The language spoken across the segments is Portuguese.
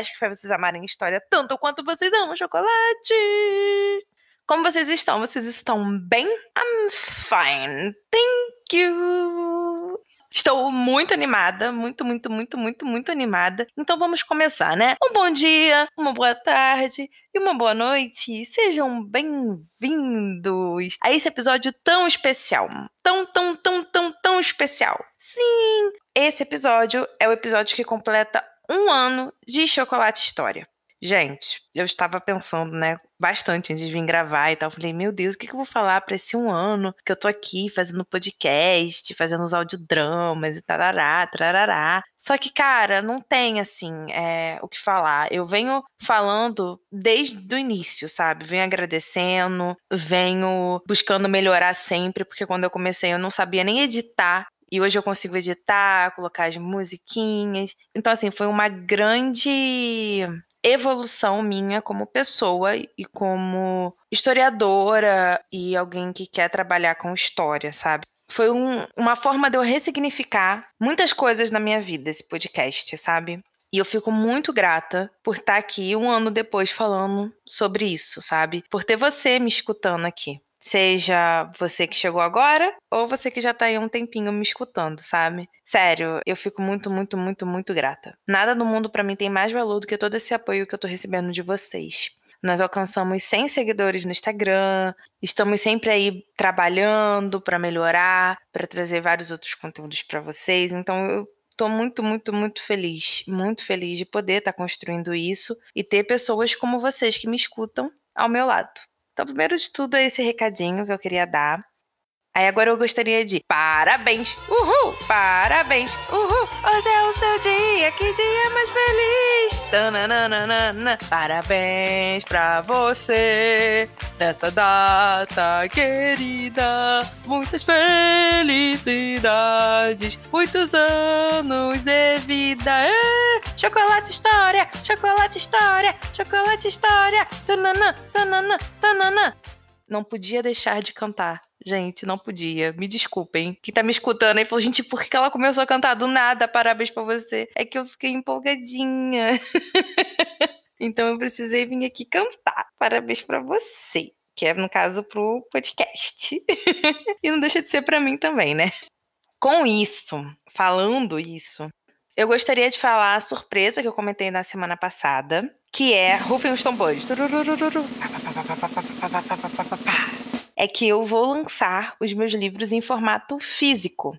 podcast que faz vocês amarem história tanto quanto vocês amam chocolate. Como vocês estão? Vocês estão bem? I'm fine. Thank you. Estou muito animada, muito, muito, muito, muito, muito animada. Então vamos começar, né? Um bom dia, uma boa tarde e uma boa noite. Sejam bem-vindos a esse episódio tão especial. Tão, tão, tão, tão, tão especial. Sim! Esse episódio é o episódio que completa um ano de Chocolate História. Gente, eu estava pensando, né, bastante antes de vir gravar e tal. Falei, meu Deus, o que, eu vou falar para esse um ano que eu tô aqui fazendo podcast, fazendo os audiodramas e tarará, tarará. Só que, cara, não tem, assim, é, o que falar. Eu venho falando desde o início, sabe? Venho agradecendo, venho buscando melhorar sempre, porque quando eu comecei eu não sabia nem editar e hoje eu consigo editar, colocar as musiquinhas. Então, assim, foi uma grande evolução minha como pessoa e como historiadora e alguém que quer trabalhar com história, sabe? Foi um, uma forma de eu ressignificar muitas coisas na minha vida, esse podcast, sabe? E eu fico muito grata por estar aqui um ano depois falando sobre isso, sabe? Por ter você me escutando aqui. Seja você que chegou agora ou você que já tá aí um tempinho me escutando, sabe? Sério, eu fico muito, muito, muito, muito grata. Nada no mundo para mim tem mais valor do que todo esse apoio que eu tô recebendo de vocês. Nós alcançamos 100 seguidores no Instagram, estamos sempre aí trabalhando para melhorar, para trazer vários outros conteúdos para vocês. Então eu tô muito, muito, muito feliz, muito feliz de poder estar tá construindo isso e ter pessoas como vocês que me escutam ao meu lado. Então, primeiro de tudo, é esse recadinho que eu queria dar. Aí agora eu gostaria de parabéns, uhul, parabéns, uhul, hoje é o seu dia, que dia mais feliz. Tananana, parabéns pra você nessa data querida. Muitas felicidades, muitos anos de vida. É. Chocolate história, chocolate história, chocolate história. Tananã, tananã, tananã. Não podia deixar de cantar Gente, não podia. Me desculpem. Quem tá me escutando aí falou, gente, por que ela começou a cantar do nada? Parabéns pra você. É que eu fiquei empolgadinha. então eu precisei vir aqui cantar. Parabéns para você. Que é, no caso, pro podcast. e não deixa de ser para mim também, né? Com isso, falando isso, eu gostaria de falar a surpresa que eu comentei na semana passada, que é Rufem os tambores é que eu vou lançar os meus livros em formato físico.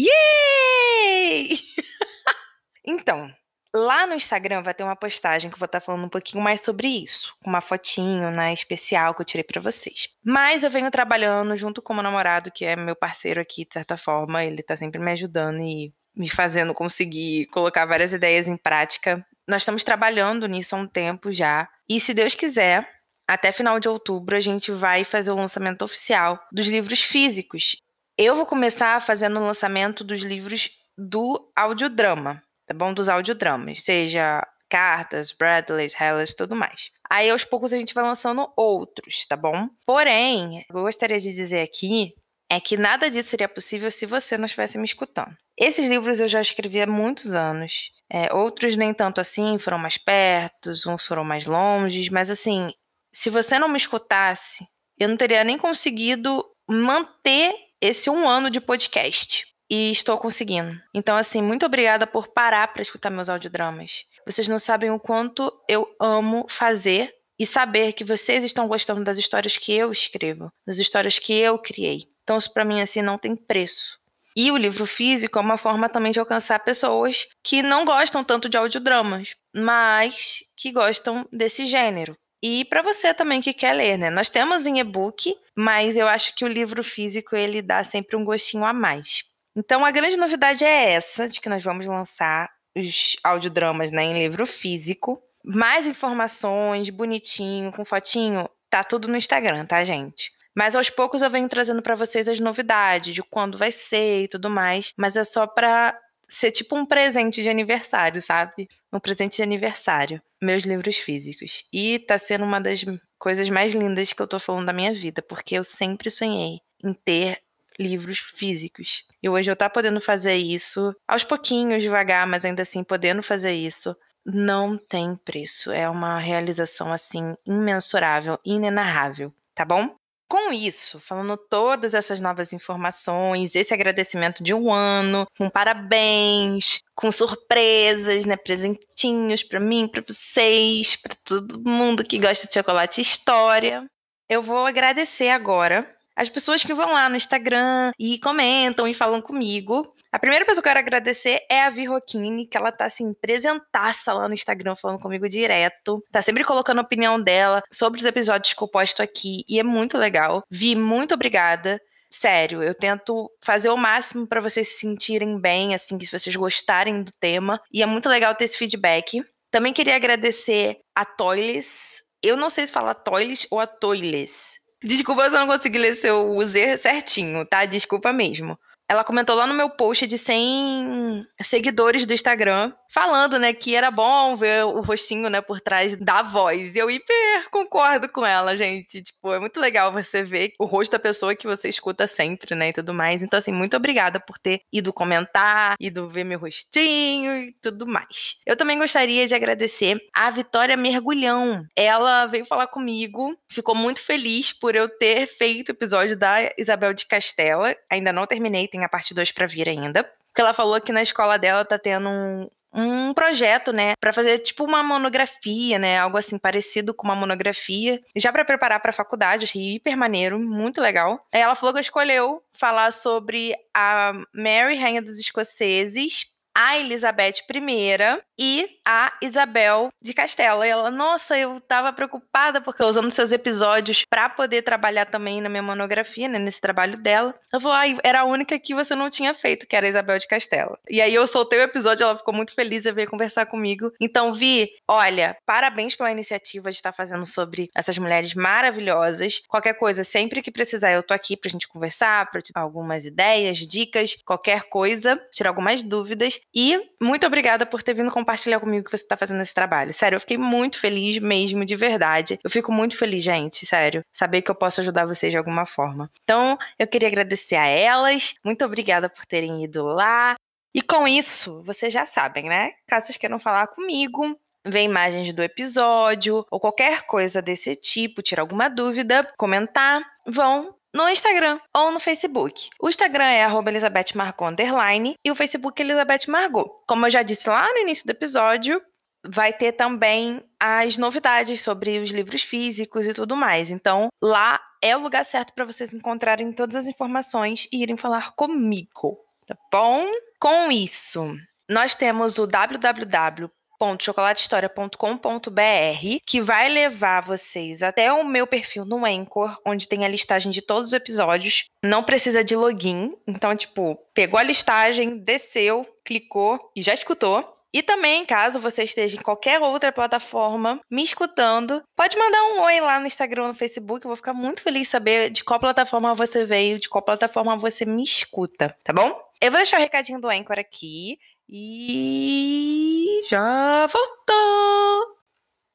Yay! então, lá no Instagram vai ter uma postagem que eu vou estar falando um pouquinho mais sobre isso, com uma fotinho, né, especial que eu tirei para vocês. Mas eu venho trabalhando junto com o meu namorado, que é meu parceiro aqui, de certa forma, ele tá sempre me ajudando e me fazendo conseguir colocar várias ideias em prática. Nós estamos trabalhando nisso há um tempo já. E se Deus quiser, até final de outubro a gente vai fazer o lançamento oficial dos livros físicos. Eu vou começar fazendo o lançamento dos livros do audiodrama, tá bom? Dos audiodramas, seja cartas, Bradleys, Hellas, tudo mais. Aí aos poucos a gente vai lançando outros, tá bom? Porém, eu gostaria de dizer aqui é que nada disso seria possível se você não estivesse me escutando. Esses livros eu já escrevi há muitos anos. É, outros nem tanto assim, foram mais perto, uns foram mais longe, mas assim, se você não me escutasse, eu não teria nem conseguido manter esse um ano de podcast. E estou conseguindo. Então, assim, muito obrigada por parar para escutar meus audiodramas. Vocês não sabem o quanto eu amo fazer e saber que vocês estão gostando das histórias que eu escrevo, das histórias que eu criei. Então, isso para mim, assim, não tem preço. E o livro físico é uma forma também de alcançar pessoas que não gostam tanto de audiodramas, mas que gostam desse gênero. E para você também que quer ler, né? Nós temos em e-book, mas eu acho que o livro físico ele dá sempre um gostinho a mais. Então a grande novidade é essa, de que nós vamos lançar os audiodramas né, em livro físico. Mais informações, bonitinho, com fotinho, tá tudo no Instagram, tá, gente? Mas aos poucos eu venho trazendo para vocês as novidades de quando vai ser e tudo mais, mas é só para ser tipo um presente de aniversário, sabe? Um presente de aniversário. Meus livros físicos. E tá sendo uma das coisas mais lindas que eu tô falando da minha vida, porque eu sempre sonhei em ter livros físicos. E hoje eu tá podendo fazer isso aos pouquinhos, devagar, mas ainda assim podendo fazer isso, não tem preço. É uma realização assim imensurável, inenarrável, tá bom? Com isso, falando todas essas novas informações, esse agradecimento de um ano, com parabéns, com surpresas, né, presentinhos para mim, para vocês, para todo mundo que gosta de chocolate história, eu vou agradecer agora as pessoas que vão lá no Instagram e comentam e falam comigo. A primeira pessoa que eu quero agradecer é a Vi Roquini, que ela tá assim, presentaça lá no Instagram, falando comigo direto. Tá sempre colocando a opinião dela sobre os episódios que eu posto aqui. E é muito legal. Vi, muito obrigada. Sério, eu tento fazer o máximo para vocês se sentirem bem, assim, se vocês gostarem do tema. E é muito legal ter esse feedback. Também queria agradecer a Toiles. Eu não sei se fala Toiles ou a Toiles. Desculpa se eu não consegui ler seu Z certinho, tá? Desculpa mesmo. Ela comentou lá no meu post de 100 seguidores do Instagram falando, né, que era bom ver o rostinho, né, por trás da voz. E eu hiper concordo com ela, gente. Tipo, é muito legal você ver o rosto da pessoa que você escuta sempre, né, e tudo mais. Então, assim, muito obrigada por ter ido comentar, ido ver meu rostinho e tudo mais. Eu também gostaria de agradecer a Vitória Mergulhão. Ela veio falar comigo, ficou muito feliz por eu ter feito o episódio da Isabel de Castela. Ainda não terminei, tem a parte 2 para vir ainda. Porque ela falou que na escola dela tá tendo um, um projeto, né, para fazer tipo uma monografia, né, algo assim parecido com uma monografia, já para preparar para faculdade, achei hiper maneiro, muito legal. Aí ela falou que escolheu falar sobre a Mary, rainha dos escoceses, a Elizabeth I e a Isabel de Castela. E ela, nossa, eu tava preocupada porque usando seus episódios para poder trabalhar também na minha monografia, né, nesse trabalho dela. Eu falei, ah, era a única que você não tinha feito, que era a Isabel de Castela. E aí eu soltei o episódio, ela ficou muito feliz de vir conversar comigo. Então, Vi, olha, parabéns pela iniciativa de estar fazendo sobre essas mulheres maravilhosas. Qualquer coisa, sempre que precisar, eu tô aqui pra gente conversar, pra te dar algumas ideias, dicas, qualquer coisa, tirar algumas dúvidas. E muito obrigada por ter vindo compartilhar comigo que você está fazendo esse trabalho. Sério, eu fiquei muito feliz mesmo, de verdade. Eu fico muito feliz, gente, sério, saber que eu posso ajudar vocês de alguma forma. Então, eu queria agradecer a elas. Muito obrigada por terem ido lá. E com isso, vocês já sabem, né? Caso vocês queiram falar comigo, ver imagens do episódio ou qualquer coisa desse tipo, tirar alguma dúvida, comentar, vão no Instagram ou no Facebook. O Instagram é Elizabeth underline e o Facebook é Elizabeth Margot. Como eu já disse lá no início do episódio, vai ter também as novidades sobre os livros físicos e tudo mais. Então, lá é o lugar certo para vocês encontrarem todas as informações e irem falar comigo, tá bom? Com isso, nós temos o www www.chocolatehistoria.com.br, que vai levar vocês até o meu perfil no Anchor, onde tem a listagem de todos os episódios. Não precisa de login, então, tipo, pegou a listagem, desceu, clicou e já escutou. E também, caso você esteja em qualquer outra plataforma me escutando, pode mandar um oi lá no Instagram, no Facebook. Eu vou ficar muito feliz de saber de qual plataforma você veio, de qual plataforma você me escuta, tá bom? Eu vou deixar o recadinho do Anchor aqui. E já voltou!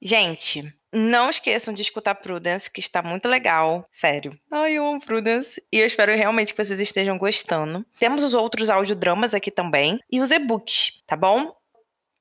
Gente, não esqueçam de escutar Prudence, que está muito legal. Sério. Ai, eu amo Prudence. E eu espero realmente que vocês estejam gostando. Temos os outros audiodramas aqui também. E os e-books, tá bom?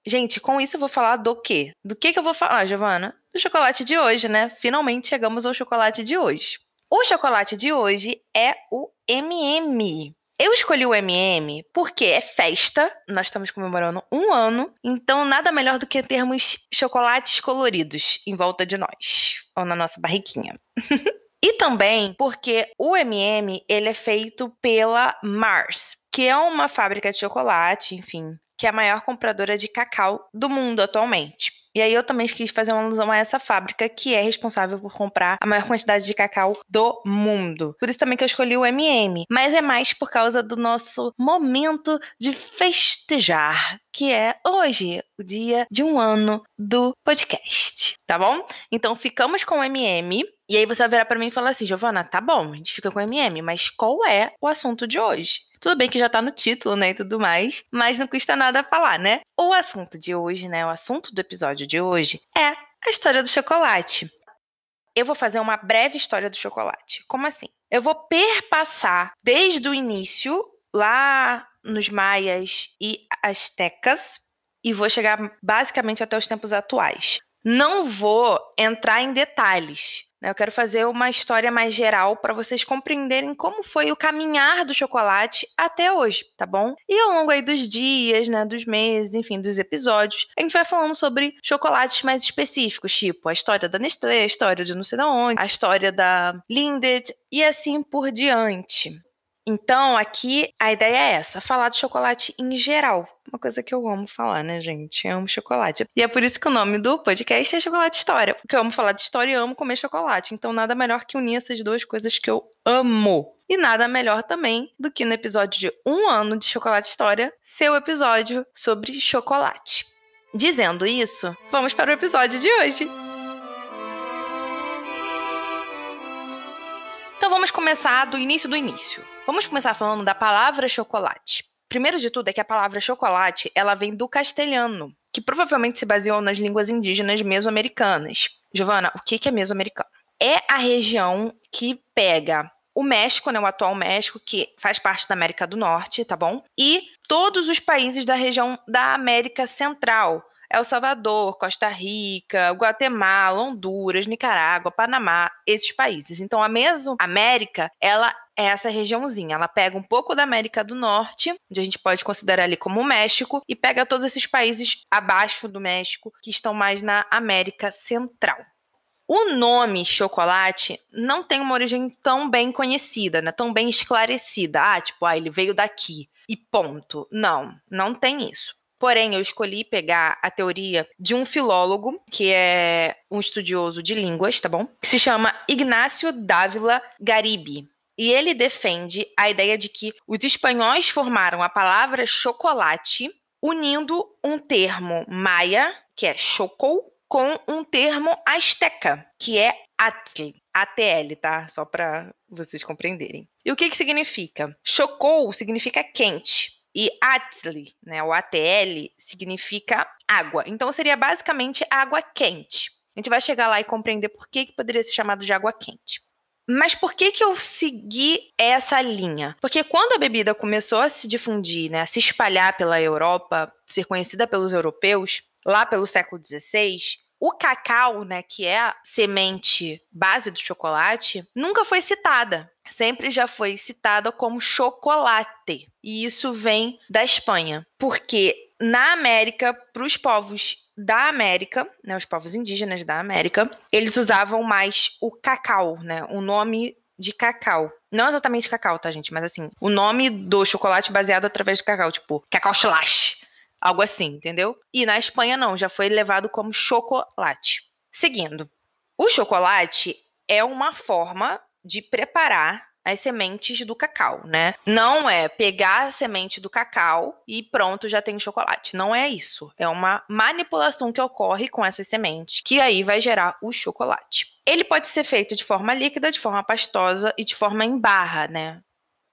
Gente, com isso eu vou falar do quê? Do que, que eu vou falar, Giovana? Do chocolate de hoje, né? Finalmente chegamos ao chocolate de hoje. O chocolate de hoje é o MM. Eu escolhi o MM porque é festa, nós estamos comemorando um ano, então nada melhor do que termos chocolates coloridos em volta de nós, ou na nossa barriquinha. e também porque o MM ele é feito pela Mars, que é uma fábrica de chocolate, enfim, que é a maior compradora de cacau do mundo atualmente. E aí eu também quis fazer uma alusão a essa fábrica que é responsável por comprar a maior quantidade de cacau do mundo. Por isso também que eu escolhi o MM, mas é mais por causa do nosso momento de festejar, que é hoje, o dia de um ano do podcast, tá bom? Então ficamos com o MM E aí você vai virar para mim e falar assim, Giovana, tá bom, a gente fica com MM, mas qual é o assunto de hoje? Tudo bem que já tá no título, né, e tudo mais, mas não custa nada falar, né? O assunto de hoje, né, o assunto do episódio de hoje é a história do chocolate. Eu vou fazer uma breve história do chocolate. Como assim? Eu vou perpassar desde o início, lá nos maias e astecas, e vou chegar basicamente até os tempos atuais. Não vou entrar em detalhes? Eu quero fazer uma história mais geral para vocês compreenderem como foi o caminhar do chocolate até hoje, tá bom? E ao longo aí dos dias, né, dos meses, enfim, dos episódios, a gente vai falando sobre chocolates mais específicos, tipo a história da Nestlé, a história de não sei de onde, a história da Lindt e assim por diante. Então, aqui a ideia é essa: falar de chocolate em geral. Uma coisa que eu amo falar, né, gente? Eu amo chocolate. E é por isso que o nome do podcast é Chocolate História. Porque eu amo falar de história e amo comer chocolate. Então, nada melhor que unir essas duas coisas que eu amo. E nada melhor também do que no episódio de um ano de Chocolate História, seu episódio sobre chocolate. Dizendo isso, vamos para o episódio de hoje. Então vamos começar do início do início. Vamos começar falando da palavra chocolate. Primeiro de tudo é que a palavra chocolate, ela vem do castelhano, que provavelmente se baseou nas línguas indígenas mesoamericanas. Giovana, o que é mesoamericano? É a região que pega o México, né, o atual México, que faz parte da América do Norte, tá bom? E todos os países da região da América Central, El Salvador, Costa Rica, Guatemala, Honduras, Nicarágua, Panamá, esses países. Então a Mesoamérica, ela é essa regiãozinha. Ela pega um pouco da América do Norte, onde a gente pode considerar ali como o México, e pega todos esses países abaixo do México, que estão mais na América Central. O nome chocolate não tem uma origem tão bem conhecida, né? tão bem esclarecida. Ah, tipo, ah, ele veio daqui e ponto. Não, não tem isso. Porém, eu escolhi pegar a teoria de um filólogo, que é um estudioso de línguas, tá bom? Que se chama Ignácio Dávila Garibi. E ele defende a ideia de que os espanhóis formaram a palavra chocolate unindo um termo maia, que é chocou, com um termo asteca, que é atl, ATL, tá? Só para vocês compreenderem. E o que que significa? Chocou significa quente. E atl, né, o ATL, significa água. Então seria basicamente água quente. A gente vai chegar lá e compreender por que, que poderia ser chamado de água quente. Mas por que que eu segui essa linha? Porque quando a bebida começou a se difundir, né, a se espalhar pela Europa, ser conhecida pelos europeus, lá pelo século XVI, o cacau, né, que é a semente base do chocolate, nunca foi citada. Sempre já foi citada como chocolate. E isso vem da Espanha. Porque na América, para os povos da América, né, os povos indígenas da América, eles usavam mais o cacau, né, o nome de cacau. Não exatamente cacau, tá, gente? Mas assim, o nome do chocolate baseado através do cacau, tipo, cacau slash, algo assim, entendeu? E na Espanha não, já foi levado como chocolate. Seguindo, o chocolate é uma forma de preparar as sementes do cacau, né? Não é pegar a semente do cacau e pronto, já tem chocolate. Não é isso. É uma manipulação que ocorre com essas sementes, que aí vai gerar o chocolate. Ele pode ser feito de forma líquida, de forma pastosa e de forma em barra, né?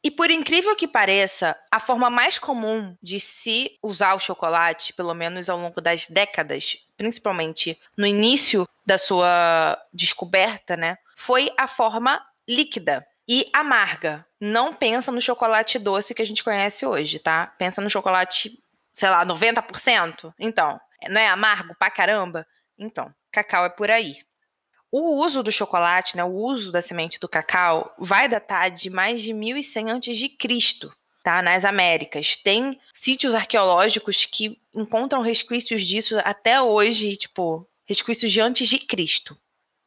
E por incrível que pareça, a forma mais comum de se usar o chocolate, pelo menos ao longo das décadas, principalmente no início da sua descoberta, né, foi a forma líquida e amarga. Não pensa no chocolate doce que a gente conhece hoje, tá? Pensa no chocolate, sei lá, 90%. Então, não é amargo pra caramba? Então, cacau é por aí. O uso do chocolate, né, o uso da semente do cacau, vai datar de mais de 1100 a.C., tá? Nas Américas. Tem sítios arqueológicos que encontram resquícios disso até hoje, tipo, resquícios de antes de Cristo.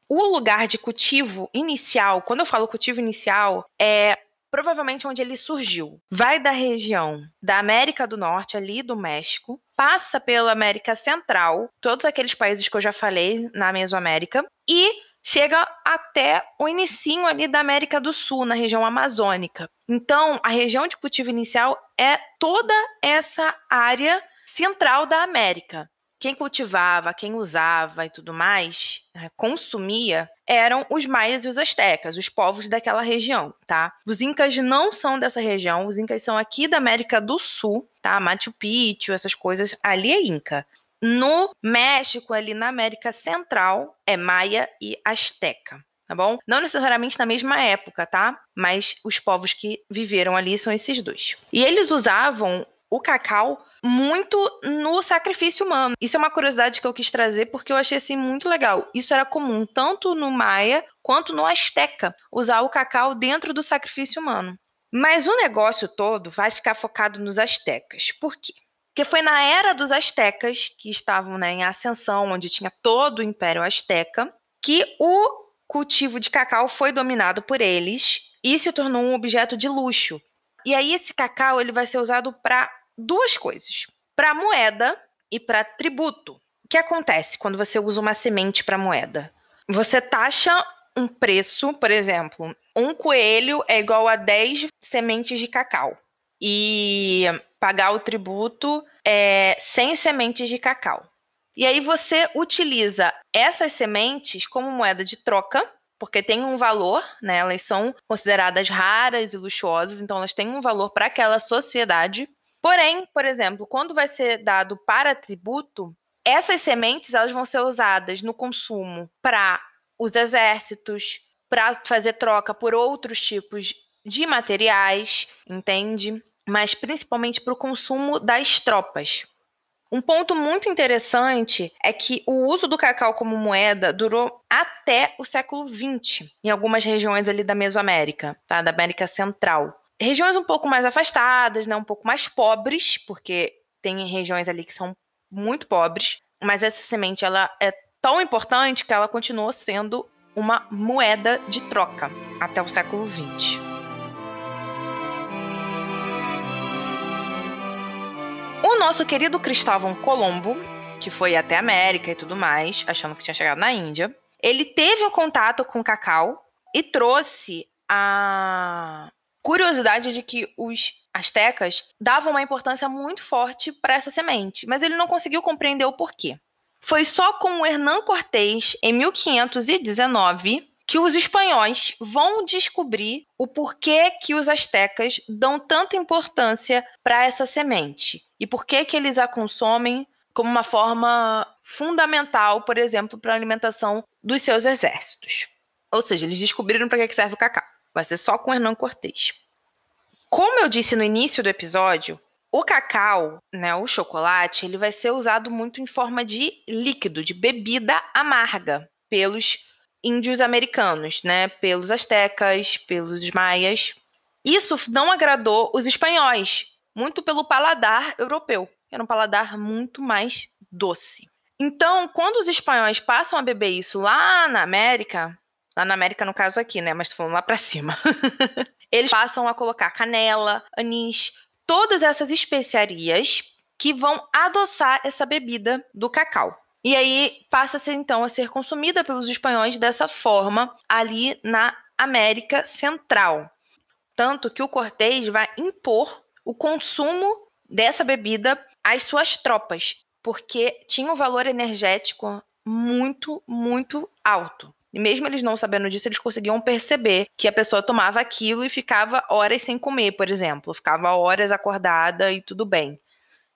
O lugar de cultivo inicial, quando eu falo cultivo inicial, é provavelmente onde ele surgiu. Vai da região da América do Norte, ali do México, passa pela América Central, todos aqueles países que eu já falei na Mesoamérica, e chega até o inicinho ali da América do Sul, na região amazônica. Então, a região de cultivo inicial é toda essa área central da América. Quem cultivava, quem usava e tudo mais, né, consumia, eram os maias e os astecas, os povos daquela região, tá? Os incas não são dessa região, os incas são aqui da América do Sul, tá? Machu Picchu, essas coisas, ali é inca. No México, ali na América Central, é maia e asteca tá bom? Não necessariamente na mesma época, tá? Mas os povos que viveram ali são esses dois. E eles usavam o cacau muito no sacrifício humano. Isso é uma curiosidade que eu quis trazer porque eu achei assim muito legal. Isso era comum tanto no maia quanto no asteca, usar o cacau dentro do sacrifício humano. Mas o negócio todo vai ficar focado nos astecas. Por quê? Porque foi na era dos astecas, que estavam né, em ascensão, onde tinha todo o Império Azteca, que o cultivo de cacau foi dominado por eles e se tornou um objeto de luxo. E aí esse cacau ele vai ser usado para duas coisas: para moeda e para tributo. O que acontece quando você usa uma semente para moeda? Você taxa um preço, por exemplo, um coelho é igual a 10 sementes de cacau. E pagar o tributo é 100 sementes de cacau. E aí você utiliza essas sementes como moeda de troca, porque tem um valor, né? Elas são consideradas raras e luxuosas, então elas têm um valor para aquela sociedade. Porém, por exemplo, quando vai ser dado para tributo, essas sementes elas vão ser usadas no consumo para os exércitos, para fazer troca por outros tipos de materiais, entende? Mas principalmente para o consumo das tropas. Um ponto muito interessante é que o uso do cacau como moeda durou até o século XX, em algumas regiões ali da Mesoamérica, tá? da América Central. Regiões um pouco mais afastadas, né? um pouco mais pobres, porque tem regiões ali que são muito pobres, mas essa semente ela é tão importante que ela continuou sendo uma moeda de troca até o século XX. O nosso querido Cristóvão Colombo, que foi até a América e tudo mais, achando que tinha chegado na Índia, ele teve um contato com o cacau e trouxe a curiosidade de que os astecas davam uma importância muito forte para essa semente, mas ele não conseguiu compreender o porquê. Foi só com o Hernán Cortés, em 1519, que os espanhóis vão descobrir o porquê que os astecas dão tanta importância para essa semente e por que que eles a consomem como uma forma fundamental, por exemplo, para a alimentação dos seus exércitos. Ou seja, eles descobriram para que serve o cacau. Vai ser só com Hernán Cortés. Como eu disse no início do episódio, o cacau, né, o chocolate, ele vai ser usado muito em forma de líquido, de bebida amarga pelos índios americanos, né? Pelos astecas, pelos maias. Isso não agradou os espanhóis, muito pelo paladar europeu, que era um paladar muito mais doce. Então, quando os espanhóis passam a beber isso lá na América, lá na América no caso aqui, né, mas tô falando lá para cima. eles passam a colocar canela, anis, todas essas especiarias que vão adoçar essa bebida do cacau. E aí passa-se então a ser consumida pelos espanhóis dessa forma ali na América Central. Tanto que o Cortés vai impor o consumo dessa bebida às suas tropas, porque tinha um valor energético muito, muito alto. E mesmo eles não sabendo disso, eles conseguiam perceber que a pessoa tomava aquilo e ficava horas sem comer, por exemplo. Ficava horas acordada e tudo bem.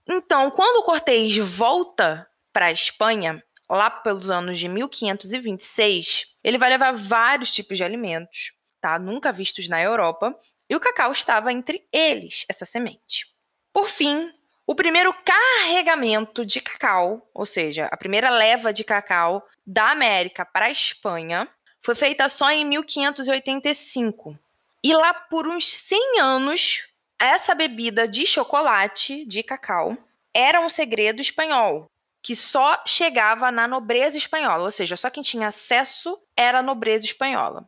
Então, quando o Cortés volta para a Espanha, lá pelos anos de 1526, ele vai levar vários tipos de alimentos, tá? Nunca vistos na Europa, e o cacau estava entre eles, essa semente. Por fim, o primeiro carregamento de cacau, ou seja, a primeira leva de cacau da América para a Espanha, foi feita só em 1585. E lá por uns 100 anos, essa bebida de chocolate, de cacau, era um segredo espanhol que só chegava na nobreza espanhola, ou seja, só quem tinha acesso era a nobreza espanhola.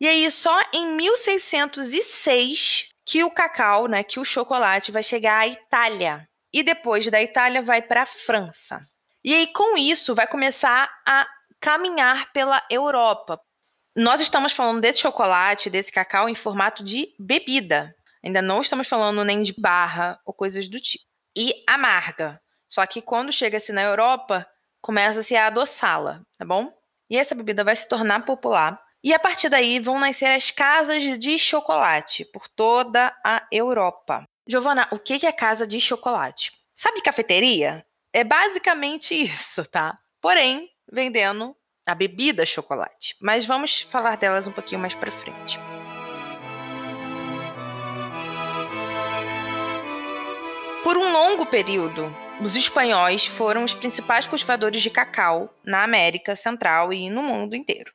E aí, só em 1606 que o cacau, né, que o chocolate vai chegar à Itália. E depois da Itália vai para a França. E aí, com isso, vai começar a caminhar pela Europa. Nós estamos falando desse chocolate, desse cacau em formato de bebida. Ainda não estamos falando nem de barra ou coisas do tipo. E amarga Só que quando chega-se na Europa, começa-se a adoçá-la, tá bom? E essa bebida vai se tornar popular. E a partir daí vão nascer as casas de chocolate por toda a Europa. Giovana, o que é casa de chocolate? Sabe cafeteria? É basicamente isso, tá? Porém, vendendo a bebida chocolate. Mas vamos falar delas um pouquinho mais para frente. Por um longo período, os espanhóis foram os principais cultivadores de cacau na América Central e no mundo inteiro.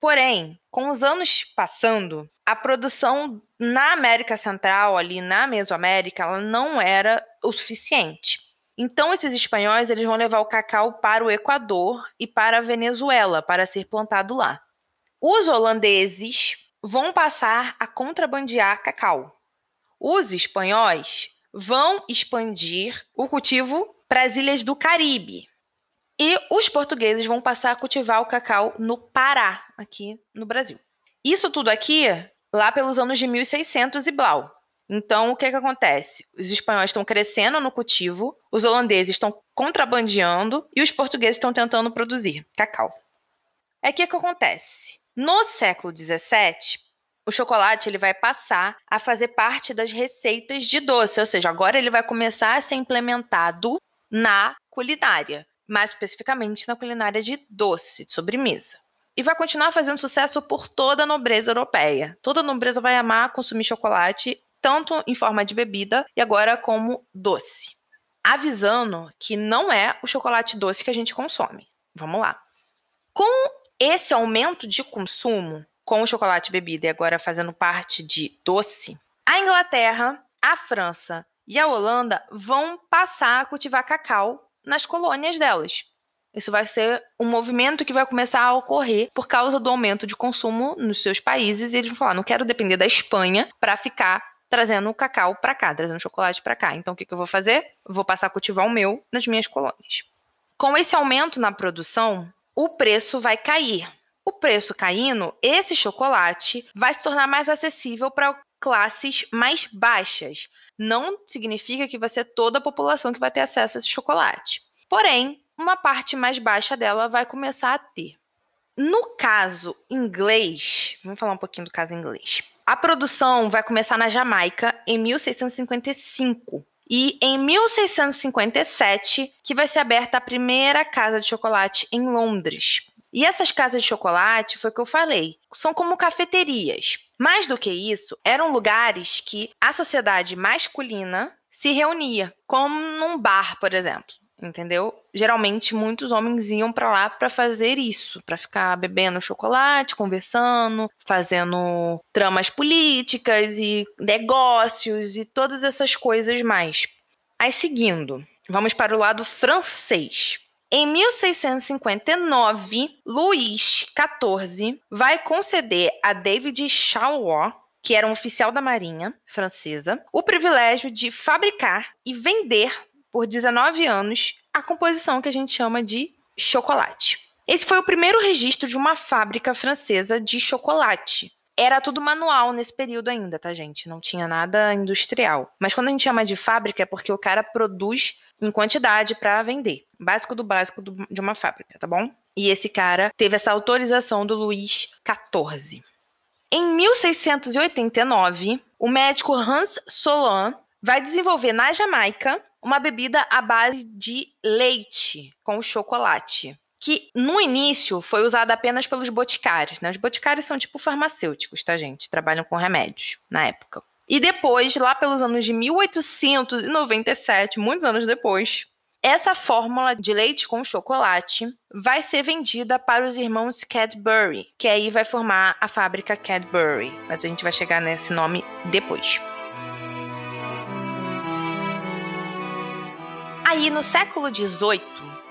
Porém, com os anos passando, a produção na América Central, ali na Mesoamérica, ela não era o suficiente. Então, esses espanhóis eles vão levar o cacau para o Equador e para a Venezuela para ser plantado lá. Os holandeses vão passar a contrabandear cacau. Os espanhóis vão expandir o cultivo para as ilhas do Caribe. E os portugueses vão passar a cultivar o cacau no Pará, aqui no Brasil. Isso tudo aqui lá pelos anos de 1600 e blau. Então, o que, que acontece? Os espanhóis estão crescendo no cultivo, os holandeses estão contrabandeando e os portugueses estão tentando produzir cacau. É que que acontece? No século XVII, o chocolate ele vai passar a fazer parte das receitas de doce, ou seja, agora ele vai começar a ser implementado na culinária, mais especificamente na culinária de doce, de sobremesa. E vai continuar fazendo sucesso por toda a nobreza europeia. Toda a nobreza vai amar consumir chocolate, tanto em forma de bebida e agora como doce. Avisando que não é o chocolate doce que a gente consome. Vamos lá. Com esse aumento de consumo, com o chocolate bebida e agora fazendo parte de doce, a Inglaterra, a França e a Holanda vão passar a cultivar cacau nas colônias delas. Isso vai ser um movimento que vai começar a ocorrer por causa do aumento de consumo nos seus países e eles vão falar: não quero depender da Espanha para ficar trazendo o cacau para cá, trazendo chocolate para cá. Então o que, que eu vou fazer? vou passar a cultivar o meu nas minhas colônias. Com esse aumento na produção, o preço vai cair. O preço caindo, esse chocolate vai se tornar mais acessível para classes mais baixas. Não significa que vai ser toda a população que vai ter acesso a esse chocolate. Porém, uma parte mais baixa dela vai começar a ter. No caso inglês, vamos falar um pouquinho do caso inglês. A produção vai começar na Jamaica em 1655 e em 1657 que vai ser aberta a primeira casa de chocolate em Londres. E essas casas de chocolate, foi o que eu falei, são como cafeterias. Mais do que isso, eram lugares que a sociedade masculina se reunia, como num bar, por exemplo. Entendeu? Geralmente muitos homens iam para lá para fazer isso, para ficar bebendo chocolate, conversando, fazendo tramas políticas e negócios e todas essas coisas mais. Aí seguindo, vamos para o lado francês. Em 1659, Luís XIV vai conceder a David Charlois, que era um oficial da Marinha francesa, o privilégio de fabricar e vender por 19 anos a composição que a gente chama de chocolate. Esse foi o primeiro registro de uma fábrica francesa de chocolate. Era tudo manual nesse período ainda, tá, gente? Não tinha nada industrial. Mas quando a gente chama de fábrica é porque o cara produz em quantidade para vender. Básico do básico do, de uma fábrica, tá bom? E esse cara teve essa autorização do Luís XIV. Em 1689, o médico Hans Solon vai desenvolver na Jamaica uma bebida à base de leite com chocolate que no início foi usada apenas pelos boticários. Né? Os boticários são tipo farmacêuticos, tá, gente? Trabalham com remédios na época. E depois, lá pelos anos de 1897, muitos anos depois, essa fórmula de leite com chocolate vai ser vendida para os irmãos Cadbury, que aí vai formar a fábrica Cadbury. Mas a gente vai chegar nesse nome depois. Aí, no século XVIII,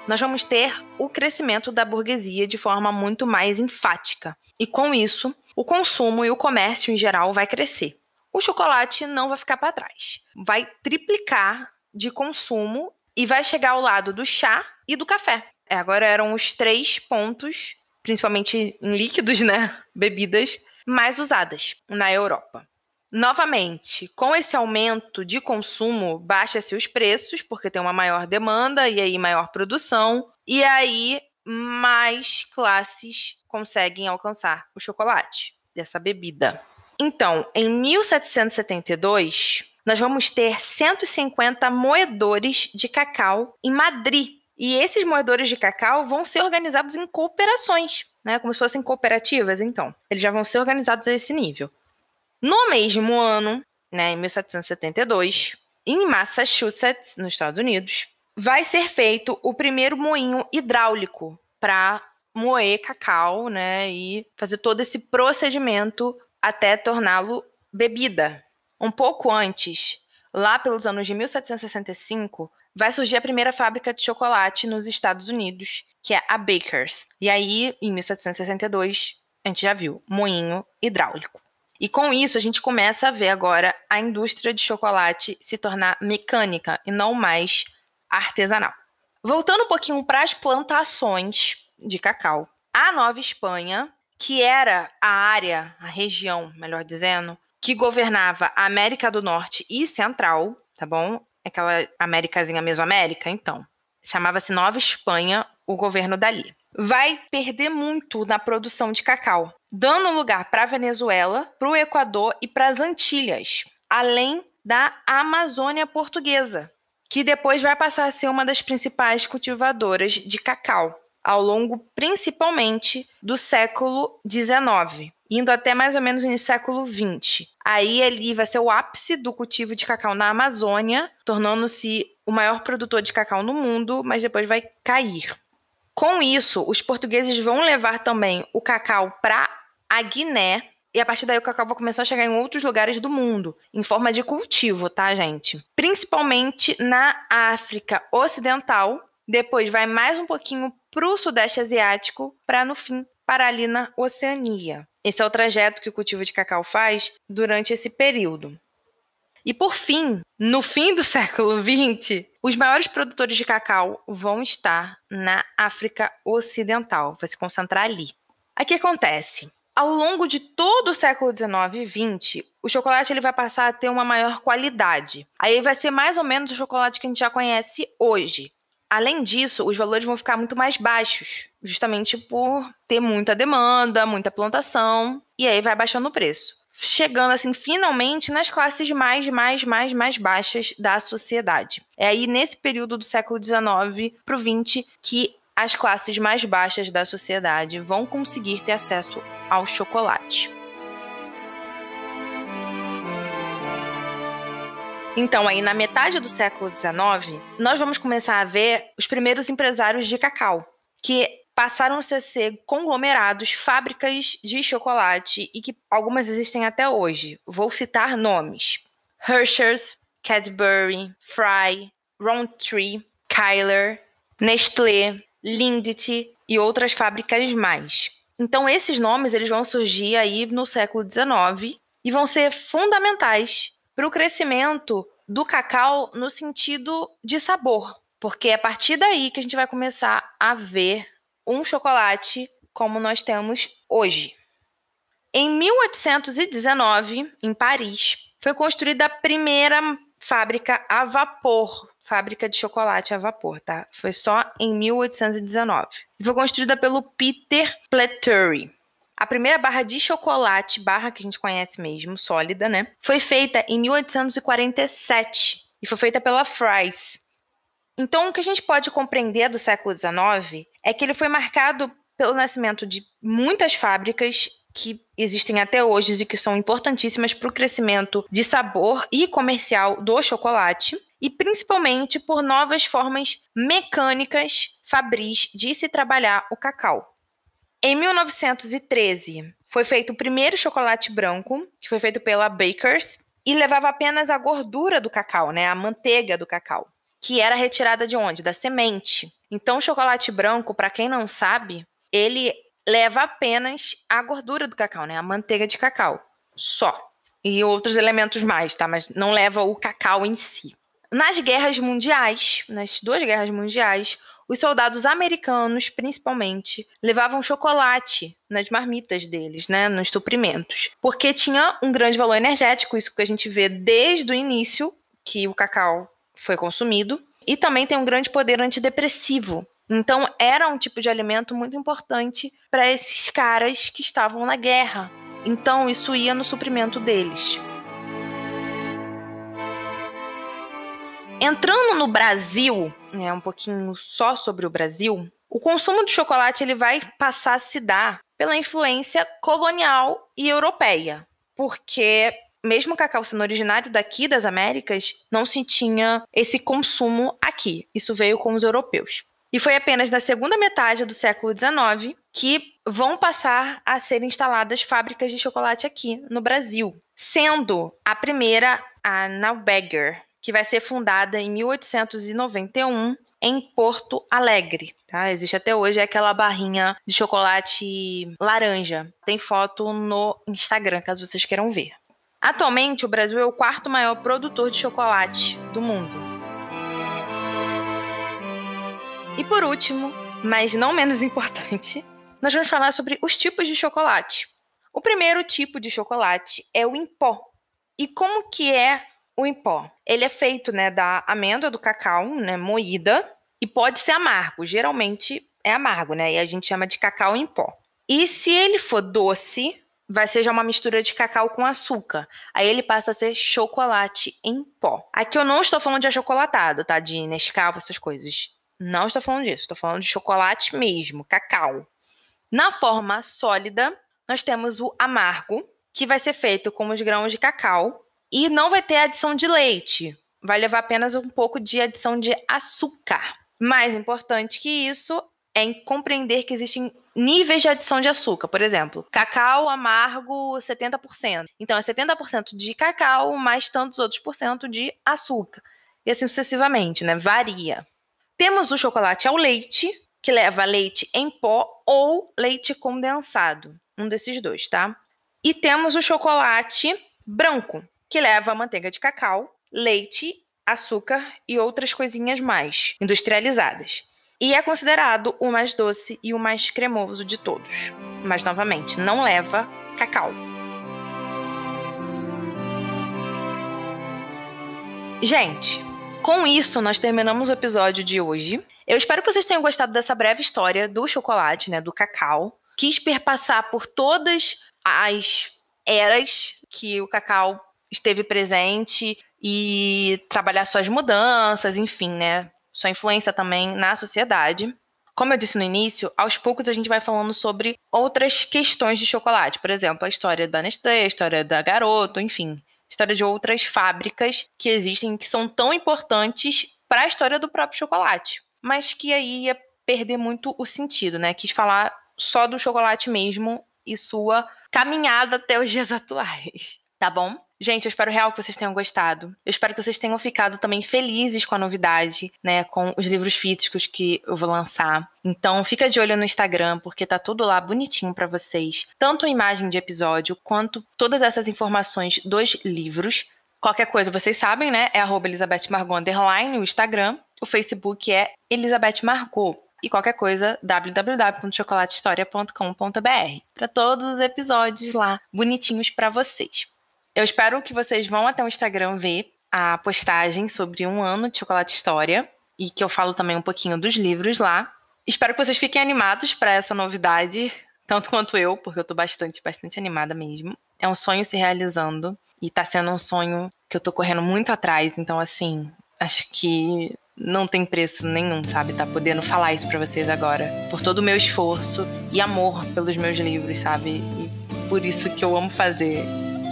nós vamos ter o crescimento da burguesia de forma muito mais enfática. E com isso, o consumo e o comércio em geral vai crescer. O chocolate não vai ficar para trás. Vai triplicar de consumo e vai chegar ao lado do chá e do café. É, agora eram os três pontos, principalmente em líquidos, né? Bebidas mais usadas na Europa. Novamente, com esse aumento de consumo, baixa-se os preços, porque tem uma maior demanda e aí maior produção, e aí mais classes conseguem alcançar o chocolate dessa bebida. Então, em 1772, nós vamos ter 150 moedores de cacau em Madrid. E esses moedores de cacau vão ser organizados em cooperações, né? Como se fossem cooperativas, então. Eles já vão ser organizados a esse nível. No mesmo ano, né, em 1772, em Massachusetts, nos Estados Unidos, vai ser feito o primeiro moinho hidráulico para moer cacau, né, e fazer todo esse procedimento até torná-lo bebida. Um pouco antes, lá pelos anos de 1765, vai surgir a primeira fábrica de chocolate nos Estados Unidos, que é a Baker's. E aí, em 1762, a gente já viu moinho hidráulico. E com isso, a gente começa a ver agora a indústria de chocolate se tornar mecânica e não mais artesanal. Voltando um pouquinho para as plantações de cacau. A Nova Espanha, que era a área, a região, melhor dizendo, que governava a América do Norte e Central, tá bom? Aquela Américazinha Mesoamérica, então. Chamava-se Nova Espanha, o governo dali. Vai perder muito na produção de cacau, dando lugar para a Venezuela, para o Equador e para as Antilhas, além da Amazônia Portuguesa, que depois vai passar a ser uma das principais cultivadoras de cacau ao longo principalmente do século XIX, indo até mais ou menos no século XX. Aí ali vai ser o ápice do cultivo de cacau na Amazônia, tornando-se o maior produtor de cacau no mundo, mas depois vai cair. Com isso, os portugueses vão levar também o cacau para a Guiné, e a partir daí o cacau vai começar a chegar em outros lugares do mundo, em forma de cultivo, tá, gente? Principalmente na África Ocidental. Depois vai mais um pouquinho para o Sudeste Asiático, para no fim parar ali na Oceania. Esse é o trajeto que o cultivo de cacau faz durante esse período. E por fim, no fim do século XX, os maiores produtores de cacau vão estar na África Ocidental, vai se concentrar ali. O que acontece? Ao longo de todo o século XIX e XX, o chocolate ele vai passar a ter uma maior qualidade. Aí vai ser mais ou menos o chocolate que a gente já conhece hoje. Além disso, os valores vão ficar muito mais baixos, justamente por ter muita demanda, muita plantação, e aí vai baixando o preço. Chegando assim finalmente nas classes mais, mais, mais, mais baixas da sociedade. É aí nesse período do século XIX para o XX que as classes mais baixas da sociedade vão conseguir ter acesso ao chocolate. Então, aí na metade do século XIX, nós vamos começar a ver os primeiros empresários de cacau, que passaram a ser conglomerados, fábricas de chocolate e que algumas existem até hoje. Vou citar nomes: Hershey's, Cadbury, Fry, Rowntree, Kyler, Nestlé, Lindt e outras fábricas mais. Então esses nomes eles vão surgir aí no século XIX e vão ser fundamentais para o crescimento do cacau no sentido de sabor, porque é a partir daí que a gente vai começar a ver um chocolate como nós temos hoje. Em 1819, em Paris, foi construída a primeira fábrica a vapor, fábrica de chocolate a vapor, tá? Foi só em 1819. Foi construída pelo Peter Platery. A primeira barra de chocolate, barra que a gente conhece mesmo, sólida, né? Foi feita em 1847 e foi feita pela Fry's. Então, o que a gente pode compreender do século XIX é que ele foi marcado pelo nascimento de muitas fábricas que existem até hoje e que são importantíssimas para o crescimento de sabor e comercial do chocolate, e principalmente por novas formas mecânicas fabris de se trabalhar o cacau. Em 1913, foi feito o primeiro chocolate branco, que foi feito pela Bakers, e levava apenas a gordura do cacau, né, a manteiga do cacau, que era retirada de onde? Da semente. Então, o chocolate branco, para quem não sabe, ele leva apenas a gordura do cacau, né, a manteiga de cacau, só. E outros elementos mais, tá? Mas não leva o cacau em si. Nas guerras mundiais, nas duas guerras mundiais, os soldados americanos, principalmente, levavam chocolate nas marmitas deles, né, nos suprimentos, porque tinha um grande valor energético, isso que a gente vê desde o início que o cacau foi consumido, e também tem um grande poder antidepressivo. Então, era um tipo de alimento muito importante para esses caras que estavam na guerra. Então, isso ia no suprimento deles. Entrando no Brasil, né, um pouquinho só sobre o Brasil, o consumo de chocolate ele vai passar a se dar pela influência colonial e europeia, porque mesmo o cacau sendo originário daqui das Américas, não se tinha esse consumo aqui. Isso veio com os europeus. E foi apenas na segunda metade do século XIX que vão passar a ser instaladas fábricas de chocolate aqui no Brasil, sendo a primeira a Naubegger, que vai ser fundada em 1891 em Porto Alegre, tá? Existe até hoje aquela barrinha de chocolate laranja. Tem foto no Instagram, caso vocês queiram ver. Atualmente, o Brasil é o quarto maior produtor de chocolate do mundo. E por último, mas não menos importante, nós vamos falar sobre os tipos de chocolate. O primeiro tipo de chocolate é o em pó. E como que é o em pó. Ele é feito, né, da amêndoa do cacau, né, moída, e pode ser amargo. Geralmente é amargo, né? E a gente chama de cacau em pó. E se ele for doce, vai ser já uma mistura de cacau com açúcar. Aí ele passa a ser chocolate em pó. Aqui eu não estou falando de achocolatado, tá? De Nescau, essas coisas. Não estou falando disso. Estou falando de chocolate mesmo, cacau. Na forma sólida, nós temos o amargo, que vai ser feito com os grãos de cacau e não vai ter adição de leite. Vai levar apenas um pouco de adição de açúcar. Mais importante que isso é compreender que existem níveis de adição de açúcar. Por exemplo, cacau amargo 70%. Então é 70% de cacau mais tantos outros por cento de açúcar. E assim sucessivamente, né? Varia. Temos o chocolate ao leite, que leva leite em pó ou leite condensado. Um desses dois, tá? E temos o chocolate branco, que leva manteiga de cacau, leite, açúcar e outras coisinhas mais industrializadas. E é considerado o mais doce e o mais cremoso de todos. Mas novamente, não leva cacau. Gente, com isso nós terminamos o episódio de hoje. Eu espero que vocês tenham gostado dessa breve história do chocolate, né, do cacau. Quis perpassar por todas as eras que o cacau esteve presente e trabalhar suas mudanças, enfim, né? Sua influência também na sociedade. Como eu disse no início, aos poucos a gente vai falando sobre outras questões de chocolate. Por exemplo, a história da Nestlé, a história da Garoto, enfim. História de outras fábricas que existem que são tão importantes para a história do próprio chocolate. Mas que aí ia perder muito o sentido, né? Quis falar só do chocolate mesmo e sua caminhada até os dias atuais. Tá bom? Gente, eu espero real que vocês tenham gostado. Eu espero que vocês tenham ficado também felizes com a novidade, né? Com os livros físicos que eu vou lançar. Então, fica de olho no Instagram, porque tá tudo lá bonitinho para vocês. Tanto a imagem de episódio, quanto todas essas informações dos livros. Qualquer coisa, vocês sabem, né? É Elizabeth Margot underline, o Instagram. O Facebook é Elizabeth Margot. E qualquer coisa, www.chocolatehistoria.com.br. Para todos os episódios lá, bonitinhos para vocês. Eu espero que vocês vão até o Instagram ver a postagem sobre um ano de Chocolate História e que eu falo também um pouquinho dos livros lá. Espero que vocês fiquem animados para essa novidade, tanto quanto eu, porque eu tô bastante, bastante animada mesmo. É um sonho se realizando e tá sendo um sonho que eu tô correndo muito atrás, então assim, acho que não tem preço nenhum, sabe? Tá podendo falar isso para vocês agora, por todo o meu esforço e amor pelos meus livros, sabe? E por isso que eu amo fazer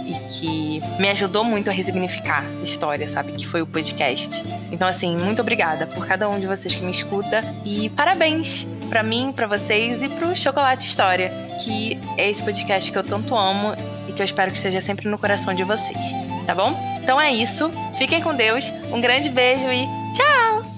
e que me ajudou muito a ressignificar a história, sabe? Que foi o podcast. Então, assim, muito obrigada por cada um de vocês que me escuta e parabéns para mim, para vocês e pro Chocolate História, que é esse podcast que eu tanto amo e que eu espero que esteja sempre no coração de vocês, tá bom? Então é isso. Fiquem com Deus. Um grande beijo e tchau!